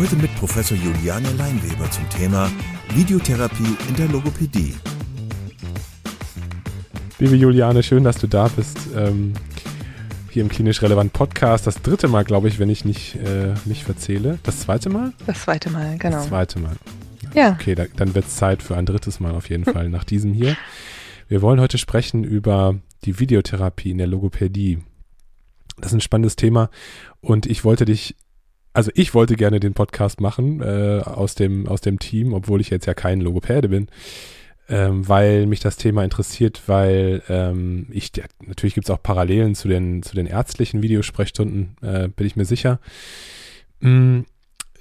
Heute mit Professor Juliane Leinweber zum Thema Videotherapie in der Logopädie. Liebe Juliane, schön, dass du da bist. Ähm, hier im Klinisch Relevant Podcast. Das dritte Mal, glaube ich, wenn ich nicht äh, mich verzähle. Das zweite Mal? Das zweite Mal, genau. Das zweite Mal. Ja. Okay, da, dann wird es Zeit für ein drittes Mal auf jeden Fall nach diesem hier. Wir wollen heute sprechen über die Videotherapie in der Logopädie. Das ist ein spannendes Thema und ich wollte dich also ich wollte gerne den Podcast machen äh, aus, dem, aus dem Team, obwohl ich jetzt ja kein Logopäde bin, ähm, weil mich das Thema interessiert, weil ähm, ich, natürlich gibt es auch Parallelen zu den, zu den ärztlichen Videosprechstunden, äh, bin ich mir sicher. Mm,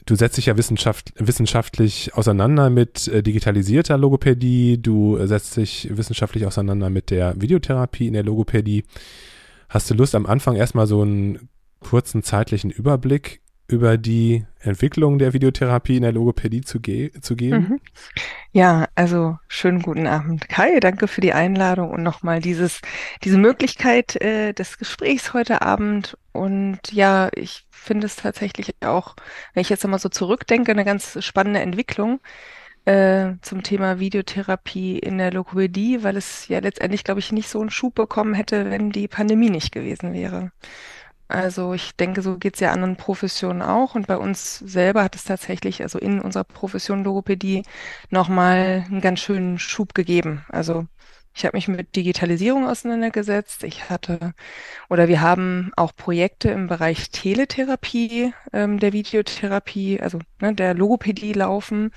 du setzt dich ja wissenschaft, wissenschaftlich auseinander mit äh, digitalisierter Logopädie, du setzt dich wissenschaftlich auseinander mit der Videotherapie in der Logopädie. Hast du Lust, am Anfang erstmal so einen kurzen zeitlichen Überblick über die Entwicklung der Videotherapie in der Logopädie zu, ge zu geben? Mhm. Ja, also schönen guten Abend, Kai. Danke für die Einladung und nochmal dieses, diese Möglichkeit äh, des Gesprächs heute Abend. Und ja, ich finde es tatsächlich auch, wenn ich jetzt einmal so zurückdenke, eine ganz spannende Entwicklung äh, zum Thema Videotherapie in der Logopädie, weil es ja letztendlich, glaube ich, nicht so einen Schub bekommen hätte, wenn die Pandemie nicht gewesen wäre. Also ich denke, so geht es ja anderen Professionen auch. Und bei uns selber hat es tatsächlich, also in unserer Profession Logopädie, nochmal einen ganz schönen Schub gegeben. Also ich habe mich mit Digitalisierung auseinandergesetzt. Ich hatte oder wir haben auch Projekte im Bereich Teletherapie, ähm, der Videotherapie, also ne, der Logopädie laufen.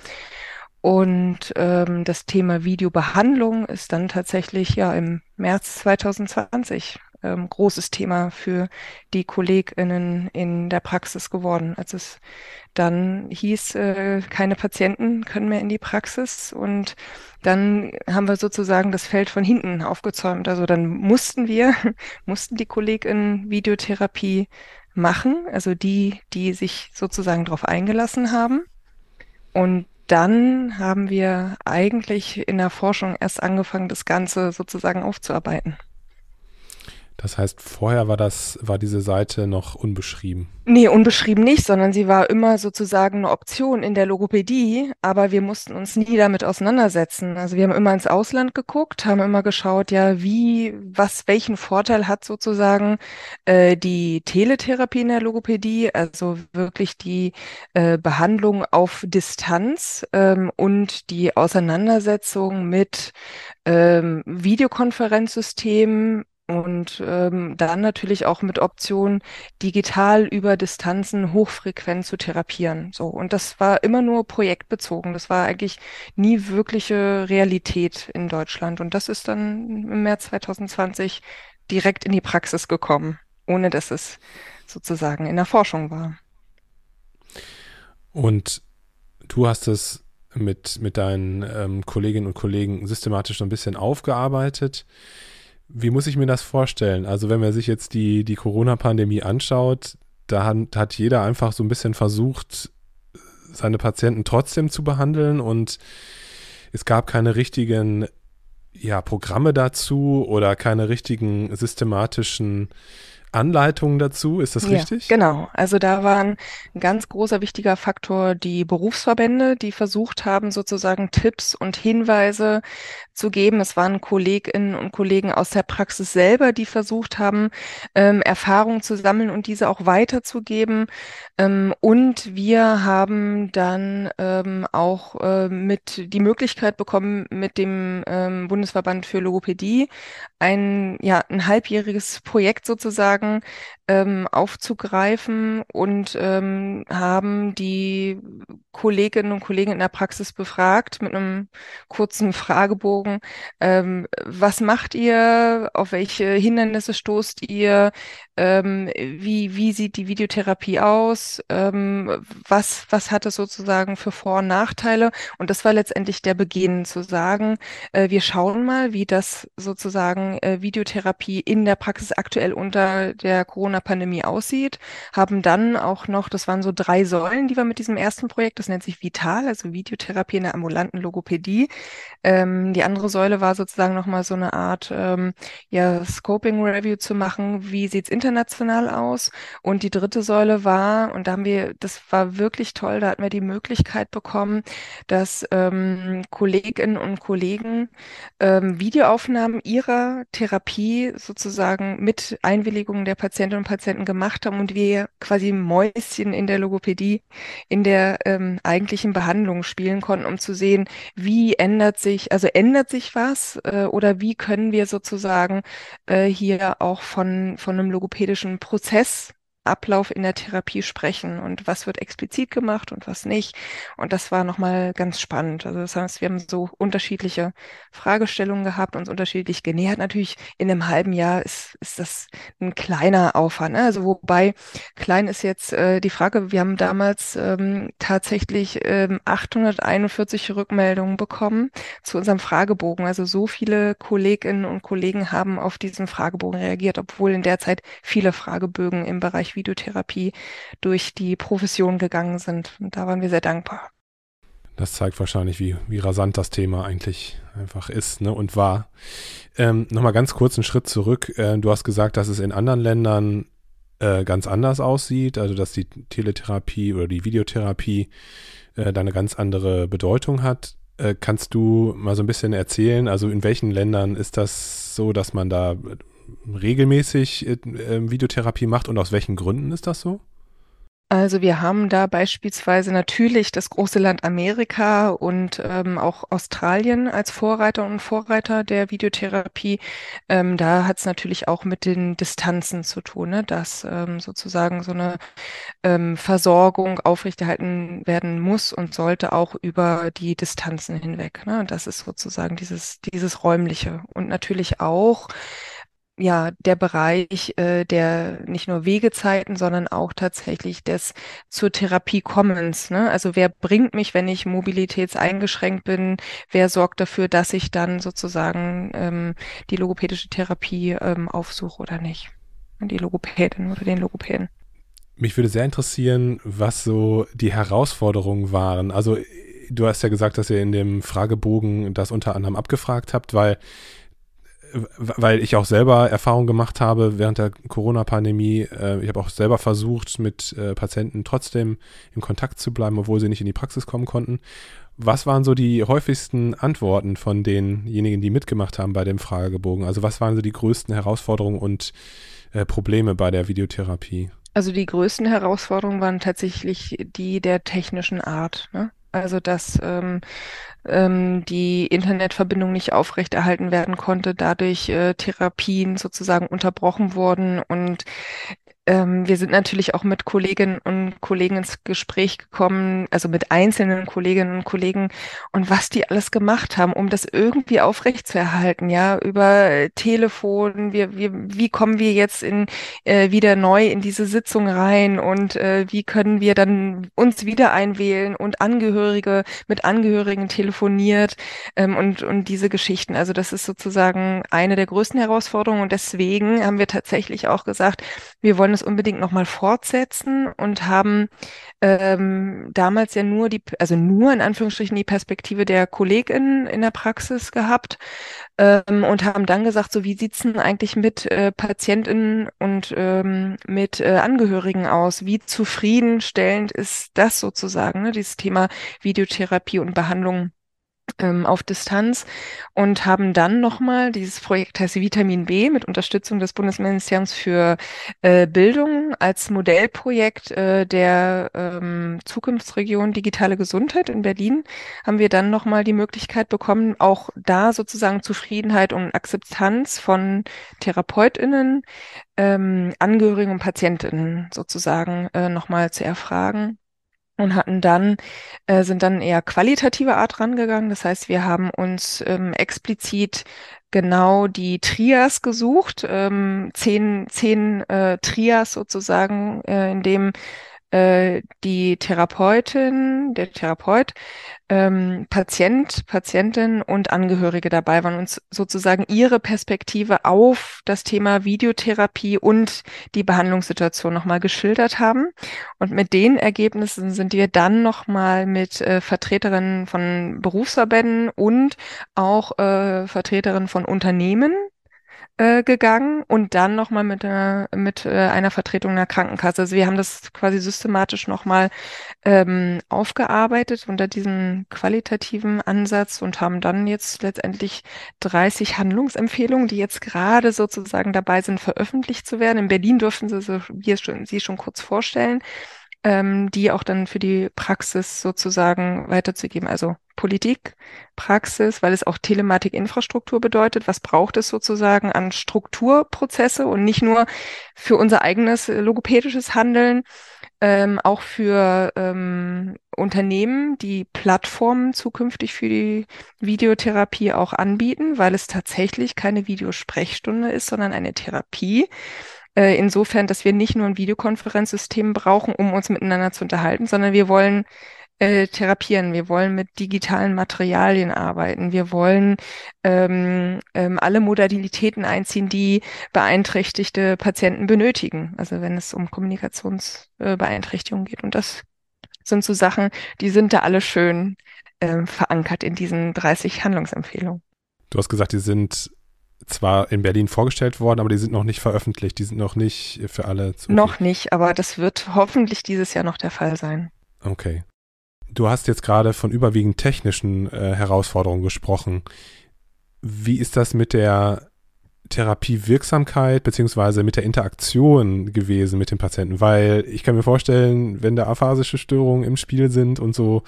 Und ähm, das Thema Videobehandlung ist dann tatsächlich ja im März 2020 ähm, großes Thema für die KollegInnen in der Praxis geworden, als es dann hieß, äh, keine Patienten können mehr in die Praxis und dann haben wir sozusagen das Feld von hinten aufgezäumt. Also dann mussten wir, mussten die KollegInnen Videotherapie machen, also die, die sich sozusagen darauf eingelassen haben. Und dann haben wir eigentlich in der Forschung erst angefangen, das Ganze sozusagen aufzuarbeiten. Das heißt, vorher war das, war diese Seite noch unbeschrieben. Nee, unbeschrieben nicht, sondern sie war immer sozusagen eine Option in der Logopädie, aber wir mussten uns nie damit auseinandersetzen. Also wir haben immer ins Ausland geguckt, haben immer geschaut, ja, wie, was, welchen Vorteil hat sozusagen äh, die Teletherapie in der Logopädie, also wirklich die äh, Behandlung auf Distanz ähm, und die Auseinandersetzung mit ähm, Videokonferenzsystemen und ähm, dann natürlich auch mit Option, digital über Distanzen hochfrequent zu therapieren. So. Und das war immer nur projektbezogen. Das war eigentlich nie wirkliche Realität in Deutschland. Und das ist dann im März 2020 direkt in die Praxis gekommen, ohne dass es sozusagen in der Forschung war. Und du hast es mit, mit deinen ähm, Kolleginnen und Kollegen systematisch so ein bisschen aufgearbeitet. Wie muss ich mir das vorstellen? Also wenn man sich jetzt die, die Corona-Pandemie anschaut, da hat, hat jeder einfach so ein bisschen versucht, seine Patienten trotzdem zu behandeln und es gab keine richtigen ja, Programme dazu oder keine richtigen systematischen Anleitungen dazu, ist das ja, richtig? Genau, also da waren ein ganz großer wichtiger Faktor die Berufsverbände, die versucht haben, sozusagen Tipps und Hinweise zu geben. Es waren Kolleginnen und Kollegen aus der Praxis selber, die versucht haben, ähm, Erfahrungen zu sammeln und diese auch weiterzugeben. Ähm, und wir haben dann ähm, auch äh, mit die Möglichkeit bekommen, mit dem ähm, Bundesverband für Logopädie ein, ja, ein halbjähriges Projekt sozusagen ähm, aufzugreifen und ähm, haben die Kolleginnen und Kollegen in der Praxis befragt mit einem kurzen Fragebogen. Ähm, was macht ihr? Auf welche Hindernisse stoßt ihr? Ähm, wie, wie sieht die Videotherapie aus? Ähm, was, was hat es sozusagen für Vor- und Nachteile? Und das war letztendlich der Beginn zu sagen, äh, wir schauen mal, wie das sozusagen äh, Videotherapie in der Praxis aktuell unter der Corona-Pandemie aussieht. Haben dann auch noch, das waren so drei Säulen, die wir mit diesem ersten Projekt, das nennt sich Vital, also Videotherapie in der ambulanten Logopädie. Ähm, die andere Säule war sozusagen nochmal so eine Art ähm, ja, Scoping-Review zu machen, wie sieht's international aus. Und die dritte Säule war, und da haben wir, das war wirklich toll, da hatten wir die Möglichkeit bekommen, dass ähm, Kolleginnen und Kollegen ähm, Videoaufnahmen ihrer Therapie sozusagen mit Einwilligung der Patientinnen und Patienten gemacht haben und wir quasi Mäuschen in der Logopädie in der ähm, eigentlichen Behandlung spielen konnten, um zu sehen, wie ändert sich, also ändert sich was äh, oder wie können wir sozusagen äh, hier auch von, von einem logopädischen Prozess Ablauf in der Therapie sprechen und was wird explizit gemacht und was nicht. Und das war nochmal ganz spannend. Also das heißt, wir haben so unterschiedliche Fragestellungen gehabt, uns unterschiedlich genähert. Natürlich in einem halben Jahr ist, ist das ein kleiner Aufwand. Ne? Also wobei klein ist jetzt äh, die Frage, wir haben damals ähm, tatsächlich ähm, 841 Rückmeldungen bekommen zu unserem Fragebogen. Also so viele Kolleginnen und Kollegen haben auf diesen Fragebogen reagiert, obwohl in der Zeit viele Fragebögen im Bereich Videotherapie durch die Profession gegangen sind. Und da waren wir sehr dankbar. Das zeigt wahrscheinlich, wie, wie rasant das Thema eigentlich einfach ist ne, und war. Ähm, Nochmal ganz kurz einen Schritt zurück. Äh, du hast gesagt, dass es in anderen Ländern äh, ganz anders aussieht, also dass die Teletherapie oder die Videotherapie äh, da eine ganz andere Bedeutung hat. Äh, kannst du mal so ein bisschen erzählen, also in welchen Ländern ist das so, dass man da regelmäßig äh, ähm, Videotherapie macht und aus welchen Gründen ist das so? Also wir haben da beispielsweise natürlich das große Land Amerika und ähm, auch Australien als Vorreiter und Vorreiter der Videotherapie. Ähm, da hat es natürlich auch mit den Distanzen zu tun, ne? dass ähm, sozusagen so eine ähm, Versorgung aufrechterhalten werden muss und sollte auch über die Distanzen hinweg. Ne? Das ist sozusagen dieses, dieses räumliche und natürlich auch ja, der Bereich äh, der nicht nur Wegezeiten, sondern auch tatsächlich des zur Therapie kommens. Ne? Also wer bringt mich, wenn ich mobilitätseingeschränkt bin? Wer sorgt dafür, dass ich dann sozusagen ähm, die logopädische Therapie ähm, aufsuche oder nicht? Die Logopädin oder den Logopäden. Mich würde sehr interessieren, was so die Herausforderungen waren. Also du hast ja gesagt, dass ihr in dem Fragebogen das unter anderem abgefragt habt, weil weil ich auch selber Erfahrung gemacht habe während der Corona-Pandemie. Äh, ich habe auch selber versucht, mit äh, Patienten trotzdem in Kontakt zu bleiben, obwohl sie nicht in die Praxis kommen konnten. Was waren so die häufigsten Antworten von denjenigen, die mitgemacht haben bei dem Fragebogen? Also was waren so die größten Herausforderungen und äh, Probleme bei der Videotherapie? Also die größten Herausforderungen waren tatsächlich die der technischen Art. Ne? Also dass ähm, ähm, die Internetverbindung nicht aufrechterhalten werden konnte, dadurch äh, Therapien sozusagen unterbrochen wurden und ähm, wir sind natürlich auch mit Kolleginnen und Kollegen ins Gespräch gekommen, also mit einzelnen Kolleginnen und Kollegen und was die alles gemacht haben, um das irgendwie aufrechtzuerhalten, ja, über Telefon, wir, wir, wie kommen wir jetzt in, äh, wieder neu in diese Sitzung rein und äh, wie können wir dann uns wieder einwählen und Angehörige mit Angehörigen telefoniert ähm, und, und diese Geschichten. Also das ist sozusagen eine der größten Herausforderungen und deswegen haben wir tatsächlich auch gesagt, wir wollen wollen es unbedingt nochmal fortsetzen und haben ähm, damals ja nur die, also nur in Anführungsstrichen die Perspektive der KollegInnen in der Praxis gehabt ähm, und haben dann gesagt, so wie sieht's denn eigentlich mit äh, PatientInnen und ähm, mit äh, Angehörigen aus? Wie zufriedenstellend ist das sozusagen, ne, dieses Thema Videotherapie und Behandlung? Ähm, auf Distanz und haben dann nochmal, dieses Projekt heißt Vitamin B mit Unterstützung des Bundesministeriums für äh, Bildung als Modellprojekt äh, der ähm, Zukunftsregion Digitale Gesundheit in Berlin, haben wir dann nochmal die Möglichkeit bekommen, auch da sozusagen Zufriedenheit und Akzeptanz von TherapeutInnen, ähm, Angehörigen und PatientInnen sozusagen äh, nochmal zu erfragen und hatten dann, äh, sind dann eher qualitative Art rangegangen. Das heißt, wir haben uns ähm, explizit genau die Trias gesucht, ähm, zehn, zehn äh, Trias sozusagen, äh, in dem äh, die Therapeutin, der Therapeut, ähm, Patient, Patientin und Angehörige dabei waren und sozusagen ihre Perspektive auf das Thema Videotherapie und die Behandlungssituation nochmal geschildert haben. Und mit den Ergebnissen sind wir dann nochmal mit äh, Vertreterinnen von Berufsverbänden und auch äh, Vertreterinnen von Unternehmen äh, gegangen und dann nochmal mit, einer, mit äh, einer Vertretung einer Krankenkasse. Also wir haben das quasi systematisch nochmal ähm, aufgearbeitet unter diesem qualitativen Ansatz und haben dann jetzt letztendlich 30 Handlungsempfehlungen, die jetzt gerade sozusagen dabei sind, veröffentlicht zu werden. In Berlin durften sie so, es schon, Sie schon kurz vorstellen ähm, die auch dann für die Praxis sozusagen weiterzugeben. Also Politik, Praxis, weil es auch Telematik-Infrastruktur bedeutet. Was braucht es sozusagen an Strukturprozesse und nicht nur für unser eigenes logopädisches Handeln, ähm, auch für ähm, Unternehmen, die Plattformen zukünftig für die Videotherapie auch anbieten, weil es tatsächlich keine Videosprechstunde ist, sondern eine Therapie. Äh, insofern, dass wir nicht nur ein Videokonferenzsystem brauchen, um uns miteinander zu unterhalten, sondern wir wollen äh, therapieren, wir wollen mit digitalen Materialien arbeiten, wir wollen ähm, ähm, alle Modalitäten einziehen, die beeinträchtigte Patienten benötigen. Also wenn es um Kommunikationsbeeinträchtigungen äh, geht. Und das sind so Sachen, die sind da alle schön äh, verankert in diesen 30 Handlungsempfehlungen. Du hast gesagt, die sind zwar in Berlin vorgestellt worden, aber die sind noch nicht veröffentlicht. Die sind noch nicht für alle zu. Noch nicht, aber das wird hoffentlich dieses Jahr noch der Fall sein. Okay. Du hast jetzt gerade von überwiegend technischen äh, Herausforderungen gesprochen. Wie ist das mit der Therapiewirksamkeit beziehungsweise mit der Interaktion gewesen mit dem Patienten? Weil ich kann mir vorstellen, wenn da aphasische Störungen im Spiel sind und so,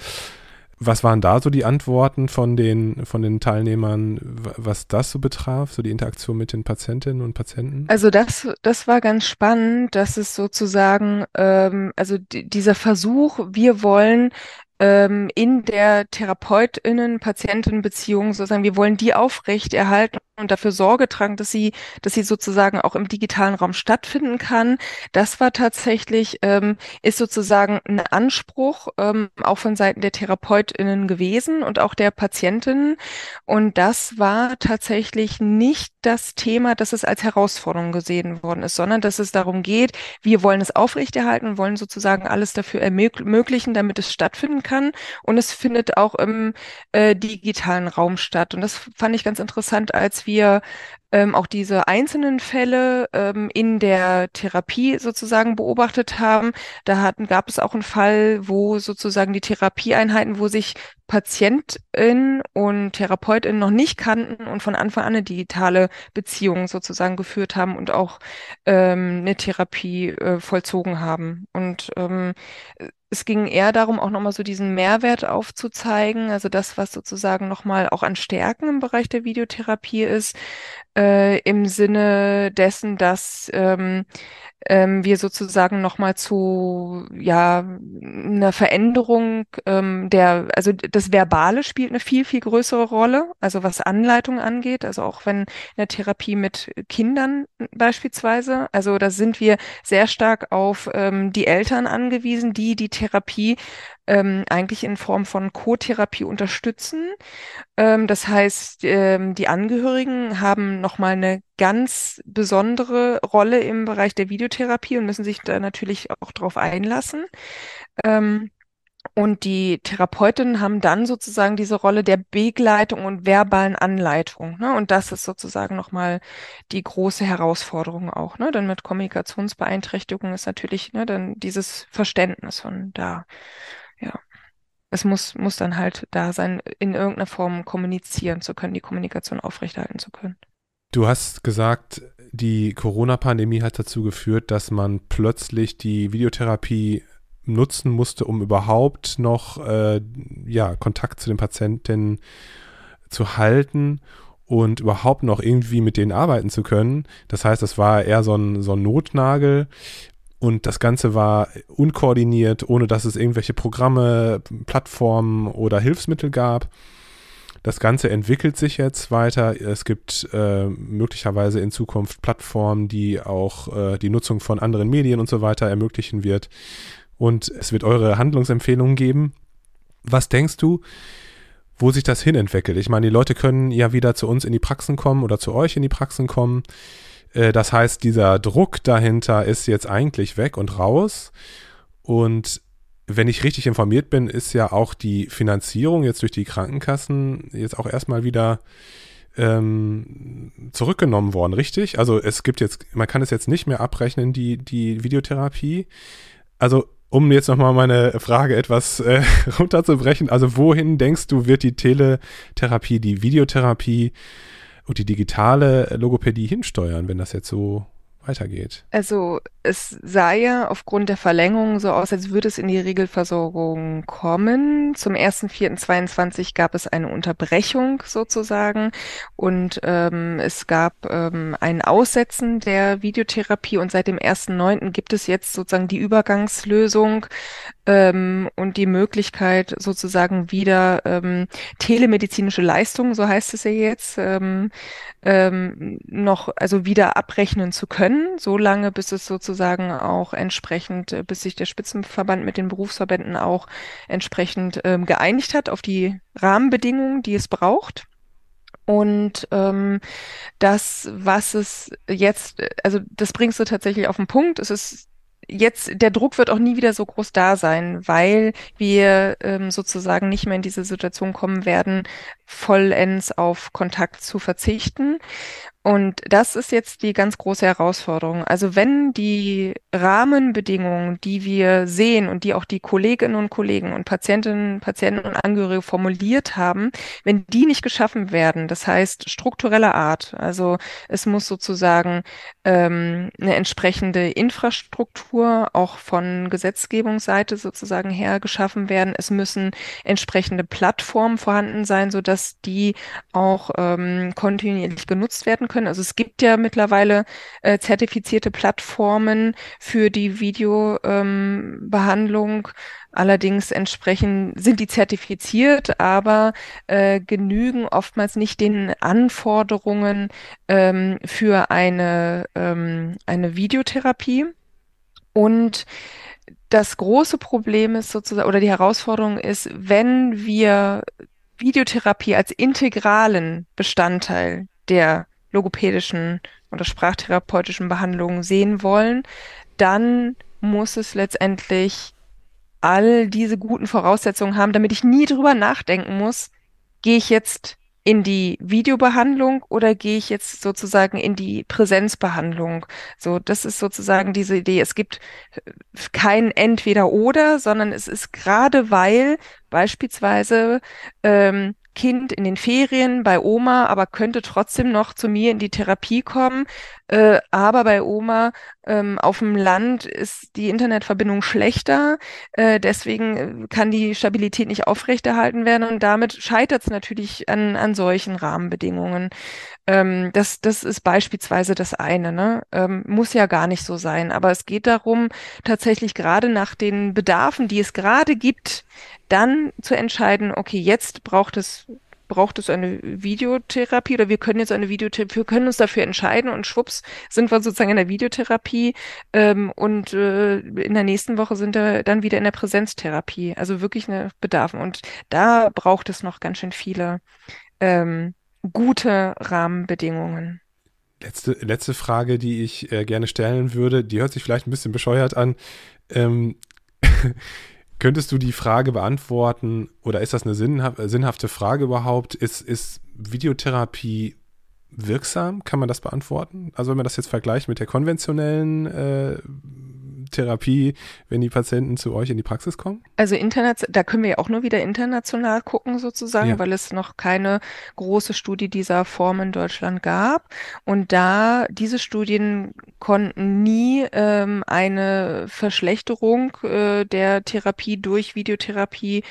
was waren da so die Antworten von den, von den Teilnehmern, was das so betraf, so die Interaktion mit den Patientinnen und Patienten? Also das, das war ganz spannend, dass es sozusagen, ähm, also dieser Versuch, wir wollen ähm, in der Therapeutinnen-Patienten-Beziehung sozusagen, wir wollen die aufrechterhalten und dafür Sorge tragen, dass sie, dass sie sozusagen auch im digitalen Raum stattfinden kann. Das war tatsächlich, ähm, ist sozusagen ein Anspruch ähm, auch von Seiten der TherapeutInnen gewesen und auch der Patientinnen. Und das war tatsächlich nicht das Thema, dass es als Herausforderung gesehen worden ist, sondern dass es darum geht, wir wollen es aufrechterhalten und wollen sozusagen alles dafür ermöglichen, damit es stattfinden kann. Und es findet auch im äh, digitalen Raum statt. Und das fand ich ganz interessant, als wir ähm, auch diese einzelnen Fälle ähm, in der Therapie sozusagen beobachtet haben. Da hatten, gab es auch einen Fall, wo sozusagen die Therapieeinheiten, wo sich Patientin und Therapeutin noch nicht kannten und von Anfang an eine digitale Beziehung sozusagen geführt haben und auch ähm, eine Therapie äh, vollzogen haben. Und ähm, es ging eher darum, auch nochmal so diesen Mehrwert aufzuzeigen, also das, was sozusagen nochmal auch an Stärken im Bereich der Videotherapie ist, äh, im Sinne dessen, dass ähm, ähm, wir sozusagen nochmal zu ja einer Veränderung ähm, der, also das Verbale spielt eine viel, viel größere Rolle, also was Anleitung angeht, also auch wenn in der Therapie mit Kindern beispielsweise, also da sind wir sehr stark auf ähm, die Eltern angewiesen, die die Therapie ähm, eigentlich in Form von Co-Therapie unterstützen. Ähm, das heißt, ähm, die Angehörigen haben nochmal eine ganz besondere Rolle im Bereich der Videotherapie und müssen sich da natürlich auch drauf einlassen. Ähm, und die Therapeutinnen haben dann sozusagen diese Rolle der Begleitung und verbalen Anleitung. Ne? Und das ist sozusagen nochmal die große Herausforderung auch. Ne? Denn mit Kommunikationsbeeinträchtigungen ist natürlich ne, dann dieses Verständnis von da. Ja. es muss, muss dann halt da sein, in irgendeiner Form kommunizieren zu können, die Kommunikation aufrechterhalten zu können. Du hast gesagt, die Corona-Pandemie hat dazu geführt, dass man plötzlich die Videotherapie nutzen musste, um überhaupt noch äh, ja, Kontakt zu den Patienten zu halten und überhaupt noch irgendwie mit denen arbeiten zu können. Das heißt, das war eher so ein, so ein Notnagel und das Ganze war unkoordiniert, ohne dass es irgendwelche Programme, Plattformen oder Hilfsmittel gab. Das Ganze entwickelt sich jetzt weiter. Es gibt äh, möglicherweise in Zukunft Plattformen, die auch äh, die Nutzung von anderen Medien und so weiter ermöglichen wird. Und es wird eure Handlungsempfehlungen geben. Was denkst du, wo sich das hin entwickelt? Ich meine, die Leute können ja wieder zu uns in die Praxen kommen oder zu euch in die Praxen kommen. Äh, das heißt, dieser Druck dahinter ist jetzt eigentlich weg und raus. Und wenn ich richtig informiert bin, ist ja auch die Finanzierung jetzt durch die Krankenkassen jetzt auch erstmal wieder ähm, zurückgenommen worden, richtig? Also es gibt jetzt, man kann es jetzt nicht mehr abrechnen, die, die Videotherapie. Also um jetzt nochmal meine Frage etwas äh, runterzubrechen, also wohin denkst du, wird die Teletherapie, die Videotherapie und die digitale Logopädie hinsteuern, wenn das jetzt so weitergeht? Also es sah ja aufgrund der Verlängerung so aus, als würde es in die Regelversorgung kommen. Zum 1.4.22 gab es eine Unterbrechung sozusagen und ähm, es gab ähm, ein Aussetzen der Videotherapie und seit dem 1.9. gibt es jetzt sozusagen die Übergangslösung ähm, und die Möglichkeit sozusagen wieder ähm, telemedizinische Leistungen, so heißt es ja jetzt, ähm, ähm, noch also wieder abrechnen zu können, so lange bis es sozusagen auch entsprechend, äh, bis sich der Spitzenverband mit den Berufsverbänden auch entsprechend ähm, geeinigt hat auf die Rahmenbedingungen, die es braucht. Und ähm, das, was es jetzt, also das bringst du tatsächlich auf den Punkt. Es ist jetzt, der Druck wird auch nie wieder so groß da sein, weil wir ähm, sozusagen nicht mehr in diese Situation kommen werden, vollends auf Kontakt zu verzichten. Und das ist jetzt die ganz große Herausforderung. Also wenn die Rahmenbedingungen, die wir sehen und die auch die Kolleginnen und Kollegen und Patientinnen, Patienten und Angehörige formuliert haben, wenn die nicht geschaffen werden, das heißt struktureller Art, also es muss sozusagen ähm, eine entsprechende Infrastruktur auch von Gesetzgebungsseite sozusagen her geschaffen werden. Es müssen entsprechende Plattformen vorhanden sein, so dass die auch ähm, kontinuierlich genutzt werden können. Also es gibt ja mittlerweile äh, zertifizierte Plattformen für die Videobehandlung. Ähm, Allerdings entsprechend sind die zertifiziert, aber äh, genügen oftmals nicht den Anforderungen ähm, für eine, ähm, eine Videotherapie. Und das große Problem ist sozusagen, oder die Herausforderung ist, wenn wir Videotherapie als integralen Bestandteil der logopädischen oder sprachtherapeutischen Behandlungen sehen wollen, dann muss es letztendlich all diese guten Voraussetzungen haben, damit ich nie drüber nachdenken muss, gehe ich jetzt in die Videobehandlung oder gehe ich jetzt sozusagen in die Präsenzbehandlung? So, das ist sozusagen diese Idee. Es gibt äh, kein Entweder-Oder, sondern es ist gerade weil beispielsweise ähm, Kind in den Ferien bei Oma, aber könnte trotzdem noch zu mir in die Therapie kommen. Äh, aber bei Oma ähm, auf dem Land ist die Internetverbindung schlechter. Äh, deswegen kann die Stabilität nicht aufrechterhalten werden und damit scheitert es natürlich an, an solchen Rahmenbedingungen. Ähm, das, das ist beispielsweise das eine. Ne? Ähm, muss ja gar nicht so sein. Aber es geht darum, tatsächlich gerade nach den Bedarfen, die es gerade gibt, dann zu entscheiden, okay, jetzt braucht es braucht es eine Videotherapie oder wir können jetzt eine Videotherapie, wir können uns dafür entscheiden und schwupps sind wir sozusagen in der Videotherapie ähm, und äh, in der nächsten Woche sind wir dann wieder in der Präsenztherapie. Also wirklich eine Bedarf. Und da braucht es noch ganz schön viele ähm, gute Rahmenbedingungen. Letzte, letzte Frage, die ich äh, gerne stellen würde, die hört sich vielleicht ein bisschen bescheuert an. Ähm, Könntest du die Frage beantworten oder ist das eine sinnhafte Frage überhaupt? Ist, ist Videotherapie wirksam? Kann man das beantworten? Also wenn man das jetzt vergleicht mit der konventionellen äh, Therapie, wenn die Patienten zu euch in die Praxis kommen? Also international, da können wir ja auch nur wieder international gucken sozusagen, ja. weil es noch keine große Studie dieser Form in Deutschland gab. Und da diese Studien konnten nie ähm, eine Verschlechterung äh, der Therapie durch Videotherapie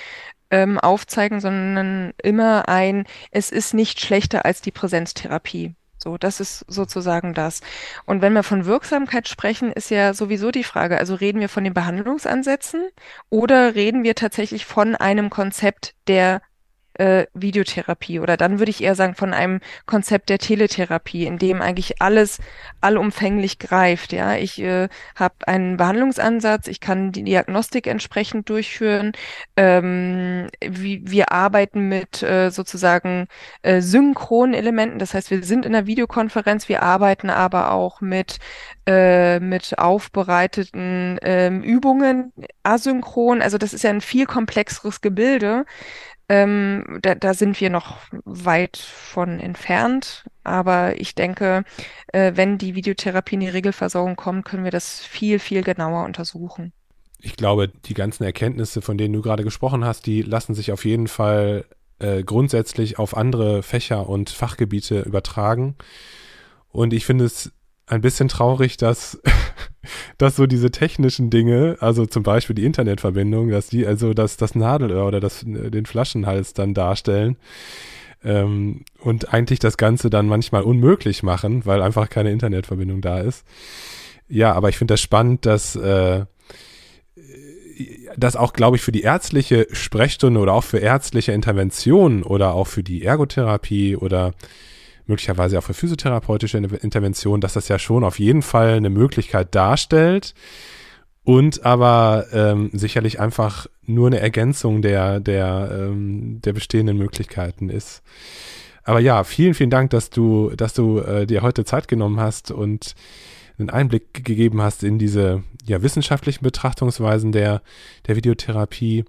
ähm, aufzeigen, sondern immer ein, es ist nicht schlechter als die Präsenztherapie. So, das ist sozusagen das. Und wenn wir von Wirksamkeit sprechen, ist ja sowieso die Frage, also reden wir von den Behandlungsansätzen oder reden wir tatsächlich von einem Konzept der äh, Videotherapie oder dann würde ich eher sagen von einem Konzept der Teletherapie, in dem eigentlich alles allumfänglich greift. Ja, ich äh, habe einen Behandlungsansatz, ich kann die Diagnostik entsprechend durchführen. Ähm, wie, wir arbeiten mit äh, sozusagen äh, synchronen Elementen, das heißt, wir sind in der Videokonferenz, wir arbeiten aber auch mit äh, mit aufbereiteten ähm, Übungen asynchron. Also das ist ja ein viel komplexeres Gebilde. Ähm, da, da sind wir noch weit von entfernt. Aber ich denke, äh, wenn die Videotherapie in die Regelversorgung kommt, können wir das viel, viel genauer untersuchen. Ich glaube, die ganzen Erkenntnisse, von denen du gerade gesprochen hast, die lassen sich auf jeden Fall äh, grundsätzlich auf andere Fächer und Fachgebiete übertragen. Und ich finde es ein bisschen traurig, dass, dass so diese technischen Dinge, also zum Beispiel die Internetverbindung, dass die also das, das Nadelöhr oder das, den Flaschenhals dann darstellen ähm, und eigentlich das Ganze dann manchmal unmöglich machen, weil einfach keine Internetverbindung da ist. Ja, aber ich finde das spannend, dass äh, das auch, glaube ich, für die ärztliche Sprechstunde oder auch für ärztliche Interventionen oder auch für die Ergotherapie oder möglicherweise auch für physiotherapeutische Interventionen, dass das ja schon auf jeden Fall eine Möglichkeit darstellt und aber ähm, sicherlich einfach nur eine Ergänzung der, der, ähm, der bestehenden Möglichkeiten ist. Aber ja, vielen, vielen Dank, dass du, dass du äh, dir heute Zeit genommen hast und einen Einblick gegeben hast in diese ja, wissenschaftlichen Betrachtungsweisen der, der Videotherapie.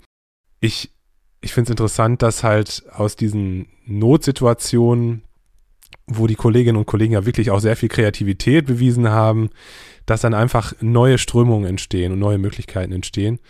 Ich, ich finde es interessant, dass halt aus diesen Notsituationen wo die Kolleginnen und Kollegen ja wirklich auch sehr viel Kreativität bewiesen haben, dass dann einfach neue Strömungen entstehen und neue Möglichkeiten entstehen.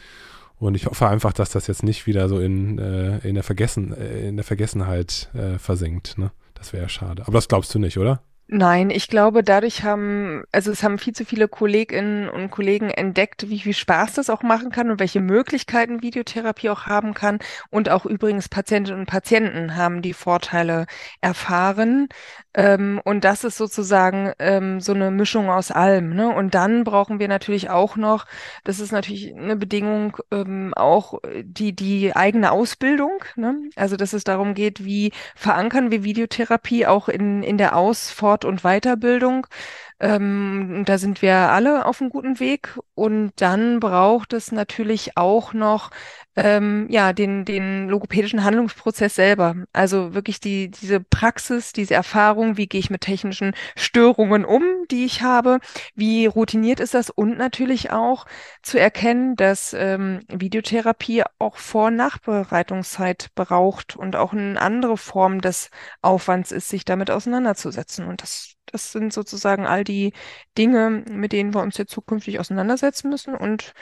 Und ich hoffe einfach, dass das jetzt nicht wieder so in, äh, in, der, Vergessen, äh, in der Vergessenheit äh, versinkt. Ne? Das wäre ja schade. Aber das glaubst du nicht, oder? Nein, ich glaube, dadurch haben, also es haben viel zu viele Kolleginnen und Kollegen entdeckt, wie viel Spaß das auch machen kann und welche Möglichkeiten Videotherapie auch haben kann. Und auch übrigens Patientinnen und Patienten haben die Vorteile erfahren. Ähm, und das ist sozusagen ähm, so eine Mischung aus allem. Ne? Und dann brauchen wir natürlich auch noch, das ist natürlich eine Bedingung, ähm, auch die, die eigene Ausbildung. Ne? Also, dass es darum geht, wie verankern wir Videotherapie auch in, in der Ausfort- und Weiterbildung. Ähm, da sind wir alle auf einem guten Weg. Und dann braucht es natürlich auch noch ähm, ja, den, den logopädischen Handlungsprozess selber. Also wirklich die, diese Praxis, diese Erfahrung, wie gehe ich mit technischen Störungen um, die ich habe, wie routiniert ist das und natürlich auch zu erkennen, dass ähm, Videotherapie auch Vor- und Nachbereitungszeit braucht und auch eine andere Form des Aufwands ist, sich damit auseinanderzusetzen. Und das, das sind sozusagen all die Dinge, mit denen wir uns jetzt zukünftig auseinandersetzen müssen und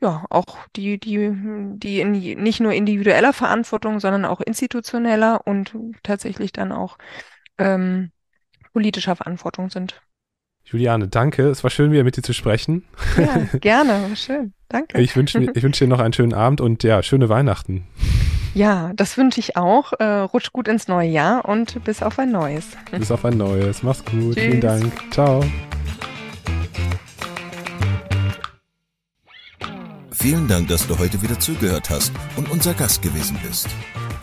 ja, auch die, die, die in, nicht nur individueller Verantwortung, sondern auch institutioneller und tatsächlich dann auch ähm, politischer Verantwortung sind. Juliane, danke. Es war schön, wieder mit dir zu sprechen. Ja, gerne. War schön. Danke. Ich wünsche ich wünsch dir noch einen schönen Abend und ja, schöne Weihnachten. Ja, das wünsche ich auch. Äh, rutsch gut ins neue Jahr und bis auf ein neues. Bis auf ein neues. Mach's gut. Tschüss. Vielen Dank. Ciao. Vielen Dank, dass du heute wieder zugehört hast und unser Gast gewesen bist.